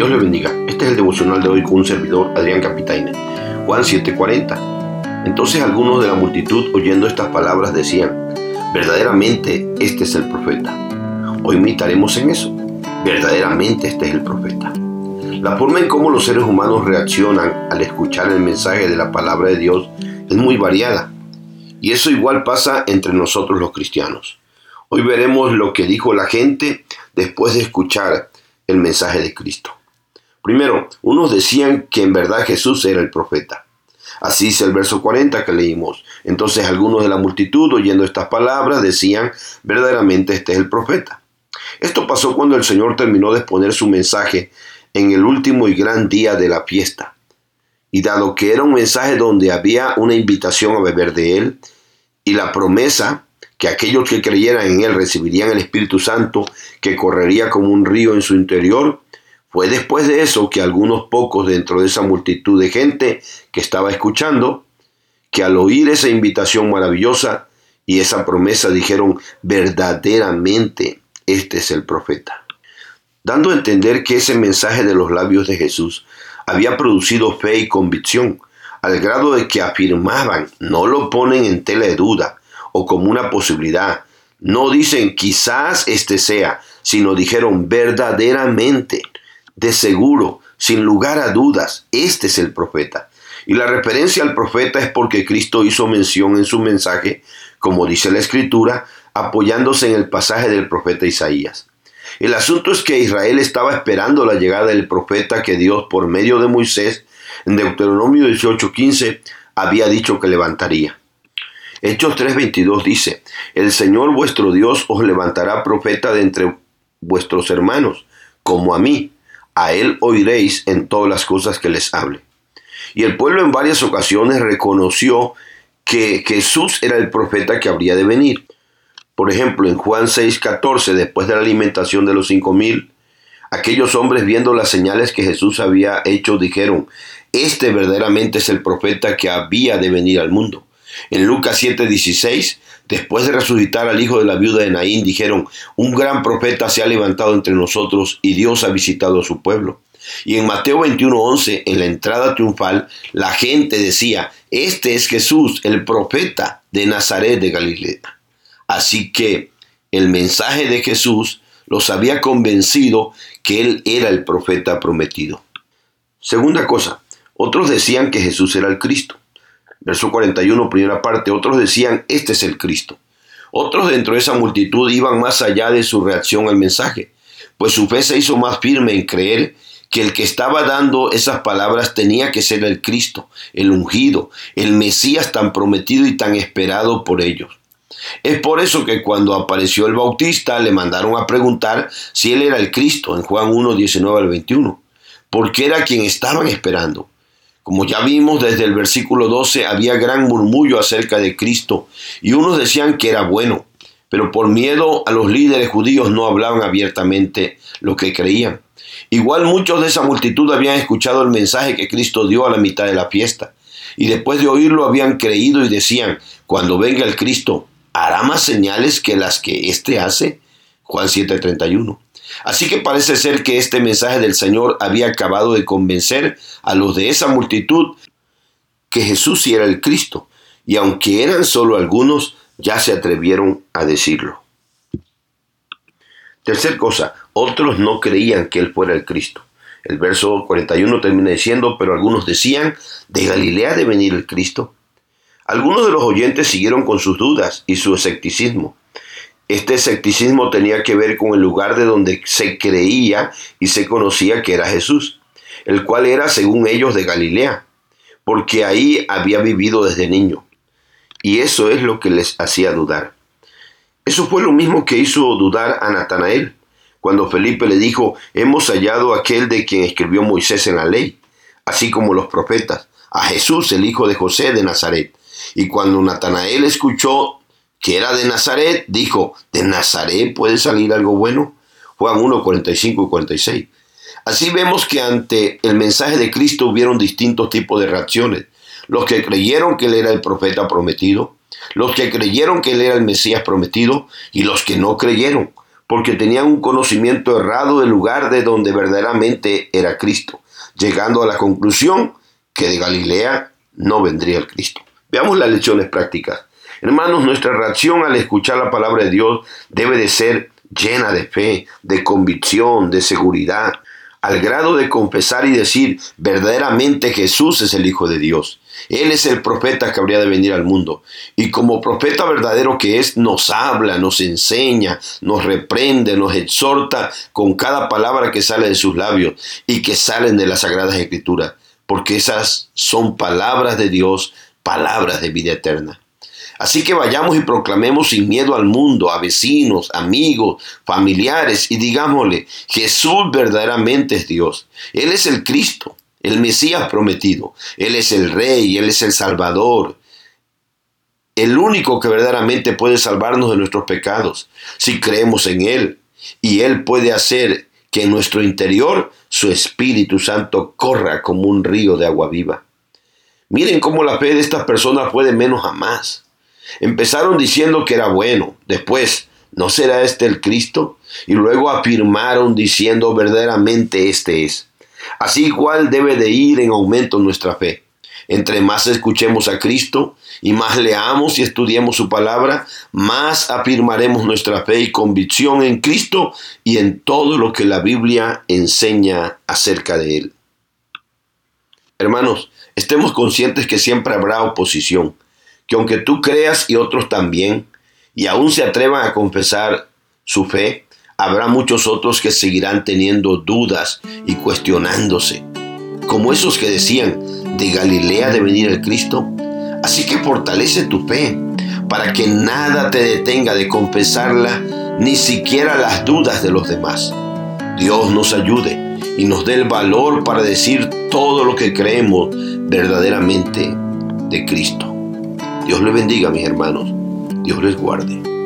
Dios le bendiga. Este es el devocional de hoy con un servidor, Adrián Capitaine. Juan 7:40. Entonces algunos de la multitud oyendo estas palabras decían, verdaderamente este es el profeta. Hoy meditaremos en eso. Verdaderamente este es el profeta. La forma en cómo los seres humanos reaccionan al escuchar el mensaje de la palabra de Dios es muy variada. Y eso igual pasa entre nosotros los cristianos. Hoy veremos lo que dijo la gente después de escuchar el mensaje de Cristo. Primero, unos decían que en verdad Jesús era el profeta. Así dice el verso 40 que leímos. Entonces algunos de la multitud, oyendo estas palabras, decían, verdaderamente este es el profeta. Esto pasó cuando el Señor terminó de exponer su mensaje en el último y gran día de la fiesta. Y dado que era un mensaje donde había una invitación a beber de él y la promesa que aquellos que creyeran en él recibirían el Espíritu Santo que correría como un río en su interior, fue después de eso que algunos pocos dentro de esa multitud de gente que estaba escuchando, que al oír esa invitación maravillosa y esa promesa dijeron verdaderamente, este es el profeta. Dando a entender que ese mensaje de los labios de Jesús había producido fe y convicción, al grado de que afirmaban, no lo ponen en tela de duda o como una posibilidad, no dicen quizás este sea, sino dijeron verdaderamente de seguro, sin lugar a dudas, este es el profeta. Y la referencia al profeta es porque Cristo hizo mención en su mensaje, como dice la escritura, apoyándose en el pasaje del profeta Isaías. El asunto es que Israel estaba esperando la llegada del profeta que Dios por medio de Moisés en Deuteronomio 18:15 había dicho que levantaría. Hechos 3:22 dice, El Señor vuestro Dios os levantará profeta de entre vuestros hermanos, como a mí, a él oiréis en todas las cosas que les hable. Y el pueblo en varias ocasiones reconoció que Jesús era el profeta que habría de venir. Por ejemplo, en Juan 6:14, después de la alimentación de los cinco mil, aquellos hombres viendo las señales que Jesús había hecho dijeron, este verdaderamente es el profeta que había de venir al mundo. En Lucas 7:16, después de resucitar al hijo de la viuda de Naín, dijeron, un gran profeta se ha levantado entre nosotros y Dios ha visitado a su pueblo. Y en Mateo 21:11, en la entrada triunfal, la gente decía, este es Jesús, el profeta de Nazaret de Galilea. Así que el mensaje de Jesús los había convencido que él era el profeta prometido. Segunda cosa, otros decían que Jesús era el Cristo. Verso 41, primera parte, otros decían, este es el Cristo. Otros dentro de esa multitud iban más allá de su reacción al mensaje, pues su fe se hizo más firme en creer que el que estaba dando esas palabras tenía que ser el Cristo, el ungido, el Mesías tan prometido y tan esperado por ellos. Es por eso que cuando apareció el Bautista le mandaron a preguntar si él era el Cristo en Juan 1, 19 al 21, porque era quien estaban esperando. Como ya vimos desde el versículo 12, había gran murmullo acerca de Cristo y unos decían que era bueno, pero por miedo a los líderes judíos no hablaban abiertamente lo que creían. Igual muchos de esa multitud habían escuchado el mensaje que Cristo dio a la mitad de la fiesta y después de oírlo habían creído y decían, cuando venga el Cristo, ¿hará más señales que las que éste hace? Juan 7:31. Así que parece ser que este mensaje del Señor había acabado de convencer a los de esa multitud que Jesús era el Cristo, y aunque eran solo algunos, ya se atrevieron a decirlo. Tercer cosa, otros no creían que Él fuera el Cristo. El verso 41 termina diciendo, pero algunos decían, ¿de Galilea de venir el Cristo? Algunos de los oyentes siguieron con sus dudas y su escepticismo. Este escepticismo tenía que ver con el lugar de donde se creía y se conocía que era Jesús, el cual era, según ellos, de Galilea, porque ahí había vivido desde niño. Y eso es lo que les hacía dudar. Eso fue lo mismo que hizo dudar a Natanael, cuando Felipe le dijo, hemos hallado aquel de quien escribió Moisés en la ley, así como los profetas, a Jesús, el hijo de José de Nazaret. Y cuando Natanael escuchó que era de Nazaret, dijo, ¿de Nazaret puede salir algo bueno? Juan 1, 45 y 46. Así vemos que ante el mensaje de Cristo hubieron distintos tipos de reacciones. Los que creyeron que él era el profeta prometido, los que creyeron que él era el Mesías prometido y los que no creyeron, porque tenían un conocimiento errado del lugar de donde verdaderamente era Cristo, llegando a la conclusión que de Galilea no vendría el Cristo. Veamos las lecciones prácticas. Hermanos, nuestra reacción al escuchar la palabra de Dios debe de ser llena de fe, de convicción, de seguridad, al grado de confesar y decir verdaderamente Jesús es el Hijo de Dios. Él es el profeta que habría de venir al mundo. Y como profeta verdadero que es, nos habla, nos enseña, nos reprende, nos exhorta con cada palabra que sale de sus labios y que salen de las Sagradas Escrituras. Porque esas son palabras de Dios, palabras de vida eterna. Así que vayamos y proclamemos sin miedo al mundo, a vecinos, amigos, familiares y digámosle, Jesús verdaderamente es Dios. Él es el Cristo, el Mesías prometido. Él es el Rey, Él es el Salvador. El único que verdaderamente puede salvarnos de nuestros pecados, si creemos en Él. Y Él puede hacer que en nuestro interior su Espíritu Santo corra como un río de agua viva. Miren cómo la fe de estas personas puede menos a más. Empezaron diciendo que era bueno, después, ¿no será este el Cristo? Y luego afirmaron diciendo verdaderamente este es. Así igual debe de ir en aumento nuestra fe. Entre más escuchemos a Cristo y más leamos y estudiemos su palabra, más afirmaremos nuestra fe y convicción en Cristo y en todo lo que la Biblia enseña acerca de Él. Hermanos, estemos conscientes que siempre habrá oposición que aunque tú creas y otros también, y aún se atrevan a confesar su fe, habrá muchos otros que seguirán teniendo dudas y cuestionándose, como esos que decían, de Galilea de venir el Cristo. Así que fortalece tu fe, para que nada te detenga de confesarla, ni siquiera las dudas de los demás. Dios nos ayude y nos dé el valor para decir todo lo que creemos verdaderamente de Cristo. Dios les bendiga, mis hermanos. Dios les guarde.